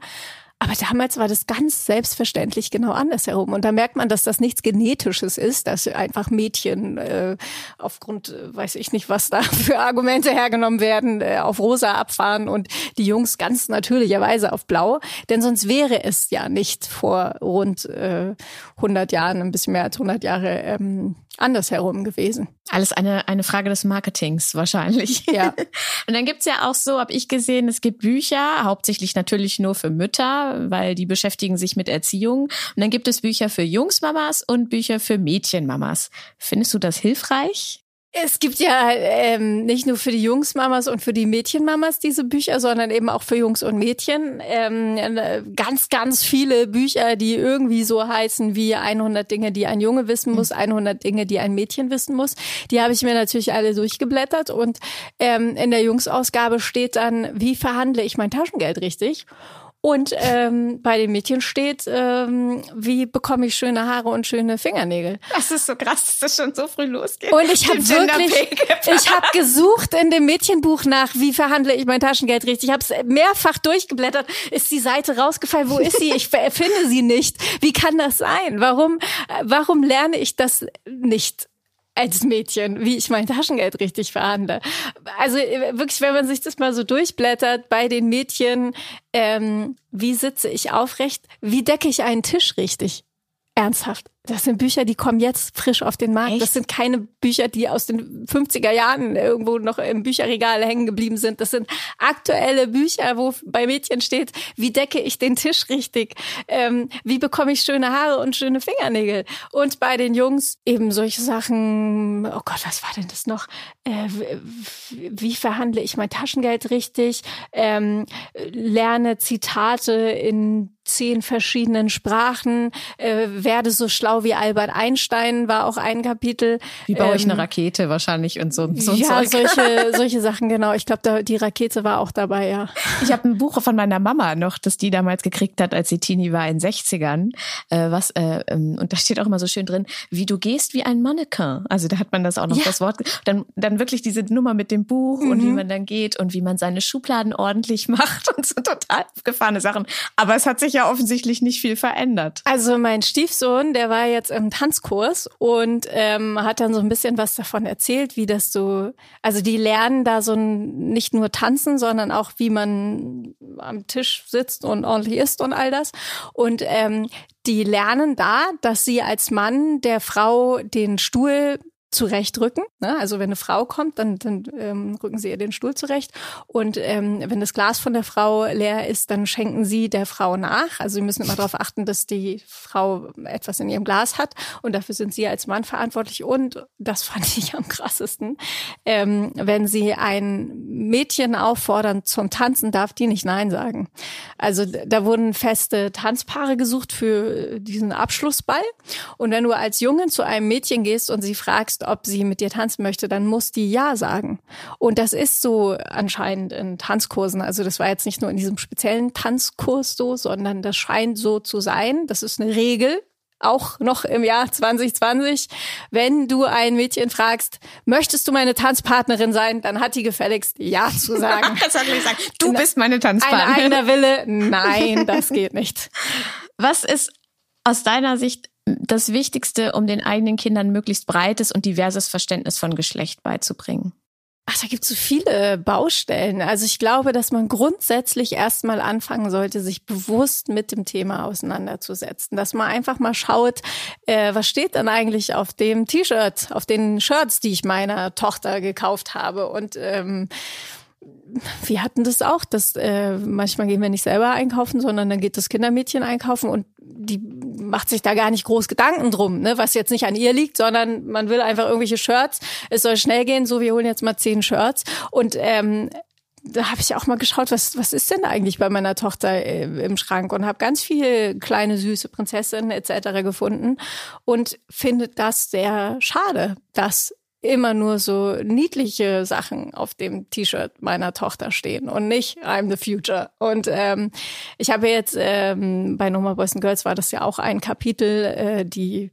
Speaker 1: Aber damals war das ganz selbstverständlich genau andersherum. Und da merkt man, dass das nichts Genetisches ist, dass einfach Mädchen äh, aufgrund, äh, weiß ich nicht, was da für Argumente hergenommen werden, äh, auf rosa abfahren und die Jungs ganz natürlicherweise auf blau. Denn sonst wäre es ja nicht vor rund äh, 100 Jahren, ein bisschen mehr als 100 Jahre ähm, andersherum gewesen.
Speaker 2: Alles eine, eine Frage des Marketings wahrscheinlich.
Speaker 1: Ja.
Speaker 2: Und dann gibt's ja auch so, habe ich gesehen, es gibt Bücher, hauptsächlich natürlich nur für Mütter, weil die beschäftigen sich mit Erziehung. Und dann gibt es Bücher für Jungsmamas und Bücher für Mädchenmamas. Findest du das hilfreich?
Speaker 1: Es gibt ja ähm, nicht nur für die Jungsmamas und für die Mädchenmamas diese Bücher, sondern eben auch für Jungs und Mädchen. Ähm, ganz, ganz viele Bücher, die irgendwie so heißen wie 100 Dinge, die ein Junge wissen muss, 100 Dinge, die ein Mädchen wissen muss. Die habe ich mir natürlich alle durchgeblättert und ähm, in der Jungsausgabe steht dann, wie verhandle ich mein Taschengeld richtig? Und ähm, bei den Mädchen steht, ähm, wie bekomme ich schöne Haare und schöne Fingernägel.
Speaker 2: Das ist so krass, dass das schon so früh losgeht.
Speaker 1: Und ich habe wirklich, ich habe gesucht in dem Mädchenbuch nach, wie verhandle ich mein Taschengeld richtig. Ich habe es mehrfach durchgeblättert. Ist die Seite rausgefallen? Wo ist sie? Ich finde sie nicht. Wie kann das sein? Warum, warum lerne ich das nicht? Als Mädchen, wie ich mein Taschengeld richtig verhandle. Also äh, wirklich, wenn man sich das mal so durchblättert bei den Mädchen, ähm, wie sitze ich aufrecht, wie decke ich einen Tisch richtig? Ernsthaft. Das sind Bücher, die kommen jetzt frisch auf den Markt. Echt? Das sind keine Bücher, die aus den 50er Jahren irgendwo noch im Bücherregal hängen geblieben sind. Das sind aktuelle Bücher, wo bei Mädchen steht, wie decke ich den Tisch richtig? Ähm, wie bekomme ich schöne Haare und schöne Fingernägel? Und bei den Jungs eben solche Sachen, oh Gott, was war denn das noch? Äh, wie verhandle ich mein Taschengeld richtig? Ähm, lerne Zitate in zehn verschiedenen Sprachen, äh, werde so schlau wie Albert Einstein, war auch ein Kapitel.
Speaker 2: Wie baue ähm, ich eine ähm, Rakete wahrscheinlich und so, so
Speaker 1: Ja,
Speaker 2: Zeug.
Speaker 1: solche, solche Sachen, genau. Ich glaube, die Rakete war auch dabei, ja.
Speaker 2: Ich habe ein Buch von meiner Mama noch, das die damals gekriegt hat, als sie Teenie war in 60ern. Äh, was, äh, ähm, und da steht auch immer so schön drin, wie du gehst wie ein Mannequin. Also da hat man das auch noch, ja. das Wort. Dann, dann wirklich diese Nummer mit dem Buch mhm. und wie mhm. man dann geht und wie man seine Schubladen ordentlich macht und so total gefahrene Sachen. Aber es hat sich ja ja offensichtlich nicht viel verändert.
Speaker 1: Also mein Stiefsohn, der war jetzt im Tanzkurs und ähm, hat dann so ein bisschen was davon erzählt, wie das so, also die lernen da so ein, nicht nur tanzen, sondern auch wie man am Tisch sitzt und ordentlich isst und all das. Und ähm, die lernen da, dass sie als Mann der Frau den Stuhl zurechtrücken. Ne? Also wenn eine Frau kommt, dann, dann ähm, rücken sie ihr den Stuhl zurecht. Und ähm, wenn das Glas von der Frau leer ist, dann schenken sie der Frau nach. Also sie müssen immer darauf achten, dass die Frau etwas in ihrem Glas hat. Und dafür sind sie als Mann verantwortlich. Und das fand ich am krassesten. Ähm, wenn sie ein Mädchen auffordern zum Tanzen, darf die nicht Nein sagen. Also da wurden feste Tanzpaare gesucht für diesen Abschlussball. Und wenn du als Jungen zu einem Mädchen gehst und sie fragst, fragst, ob sie mit dir tanzen möchte, dann muss die Ja sagen. Und das ist so anscheinend in Tanzkursen. Also das war jetzt nicht nur in diesem speziellen Tanzkurs so, sondern das scheint so zu sein. Das ist eine Regel, auch noch im Jahr 2020, wenn du ein Mädchen fragst, möchtest du meine Tanzpartnerin sein, dann hat die gefälligst Ja zu sagen.
Speaker 2: das hat gesagt, du bist meine Tanzpartnerin.
Speaker 1: Ein eigener Wille, nein, das geht nicht.
Speaker 2: Was ist aus deiner Sicht das Wichtigste, um den eigenen Kindern möglichst breites und diverses Verständnis von Geschlecht beizubringen?
Speaker 1: Ach, da gibt es so viele Baustellen. Also ich glaube, dass man grundsätzlich erstmal anfangen sollte, sich bewusst mit dem Thema auseinanderzusetzen. Dass man einfach mal schaut, äh, was steht denn eigentlich auf dem T-Shirt, auf den Shirts, die ich meiner Tochter gekauft habe. Und ähm, wir hatten das auch, dass äh, manchmal gehen wir nicht selber einkaufen, sondern dann geht das Kindermädchen einkaufen und die macht sich da gar nicht groß Gedanken drum, ne, was jetzt nicht an ihr liegt, sondern man will einfach irgendwelche Shirts. Es soll schnell gehen, so wir holen jetzt mal zehn Shirts und ähm, da habe ich auch mal geschaut, was was ist denn eigentlich bei meiner Tochter äh, im Schrank und habe ganz viele kleine süße Prinzessinnen etc. gefunden und finde das sehr schade, dass immer nur so niedliche Sachen auf dem T-Shirt meiner Tochter stehen und nicht I'm the future. Und ähm, ich habe jetzt ähm, bei No More Boys and Girls war das ja auch ein Kapitel, äh, die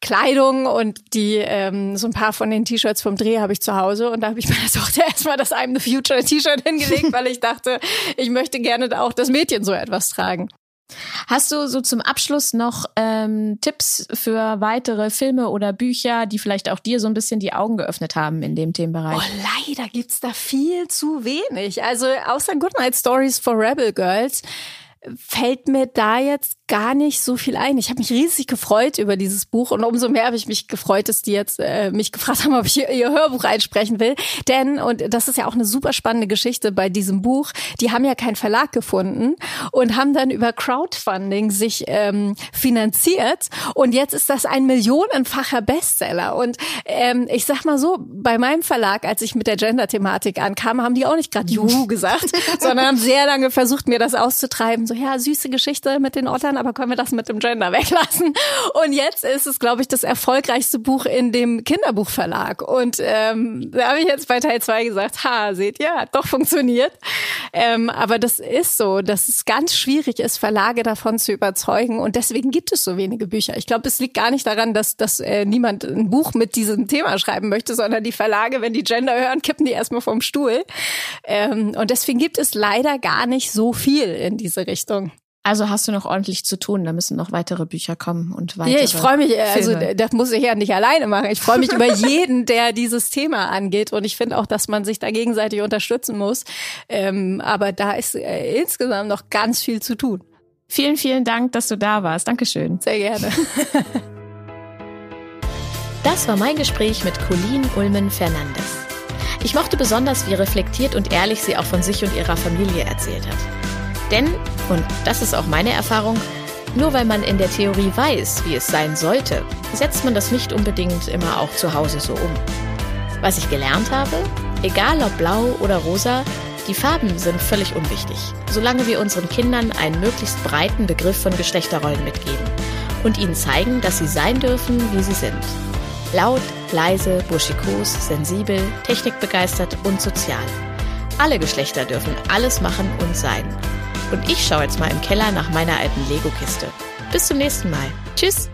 Speaker 1: Kleidung und die ähm, so ein paar von den T-Shirts vom Dreh habe ich zu Hause und da habe ich meiner Tochter erstmal das I'm the Future T-Shirt hingelegt, weil ich dachte, ich möchte gerne auch das Mädchen so etwas tragen.
Speaker 4: Hast du so zum Abschluss noch ähm, Tipps für weitere Filme oder Bücher, die vielleicht auch dir so ein bisschen die Augen geöffnet haben in dem Themenbereich?
Speaker 1: Oh, leider gibt's da viel zu wenig. Also außer Goodnight Stories for Rebel Girls fällt mir da jetzt gar nicht so viel ein. Ich habe mich riesig gefreut über dieses Buch und umso mehr habe ich mich gefreut, dass die jetzt äh, mich gefragt haben, ob ich ihr, ihr Hörbuch einsprechen will. Denn, und das ist ja auch eine super spannende Geschichte bei diesem Buch, die haben ja keinen Verlag gefunden und haben dann über Crowdfunding sich ähm, finanziert und jetzt ist das ein millionenfacher Bestseller. Und ähm, ich sag mal so, bei meinem Verlag, als ich mit der Gender-Thematik ankam, haben die auch nicht gerade Juhu gesagt, sondern haben sehr lange versucht, mir das auszutreiben. So, ja, süße Geschichte mit den Ottern, aber können wir das mit dem Gender weglassen? Und jetzt ist es, glaube ich, das erfolgreichste Buch in dem Kinderbuchverlag. Und ähm, da habe ich jetzt bei Teil zwei gesagt, ha, seht ihr, hat doch funktioniert. Ähm, aber das ist so, dass es ganz schwierig ist, Verlage davon zu überzeugen. Und deswegen gibt es so wenige Bücher. Ich glaube, es liegt gar nicht daran, dass, dass äh, niemand ein Buch mit diesem Thema schreiben möchte, sondern die Verlage, wenn die Gender hören, kippen die erstmal vom Stuhl. Ähm, und deswegen gibt es leider gar nicht so viel in diese Richtung.
Speaker 4: Also hast du noch ordentlich zu tun, da müssen noch weitere Bücher kommen und weitere.
Speaker 1: Ja, ich freue mich, also das muss ich ja nicht alleine machen. Ich freue mich über jeden, der dieses Thema angeht und ich finde auch, dass man sich da gegenseitig unterstützen muss. Ähm, aber da ist äh, insgesamt noch ganz viel zu tun.
Speaker 4: Vielen, vielen Dank, dass du da warst. Dankeschön.
Speaker 1: Sehr gerne.
Speaker 2: Das war mein Gespräch mit Colleen Ulmen Fernandes. Ich mochte besonders, wie reflektiert und ehrlich sie auch von sich und ihrer Familie erzählt hat. Denn, und das ist auch meine Erfahrung, nur weil man in der Theorie weiß, wie es sein sollte, setzt man das nicht unbedingt immer auch zu Hause so um. Was ich gelernt habe, egal ob blau oder rosa, die Farben sind völlig unwichtig, solange wir unseren Kindern einen möglichst breiten Begriff von Geschlechterrollen mitgeben und ihnen zeigen, dass sie sein dürfen, wie sie sind. Laut, leise, burschikos, sensibel, technikbegeistert und sozial. Alle Geschlechter dürfen alles machen und sein. Und ich schaue jetzt mal im Keller nach meiner alten Lego-Kiste. Bis zum nächsten Mal. Tschüss!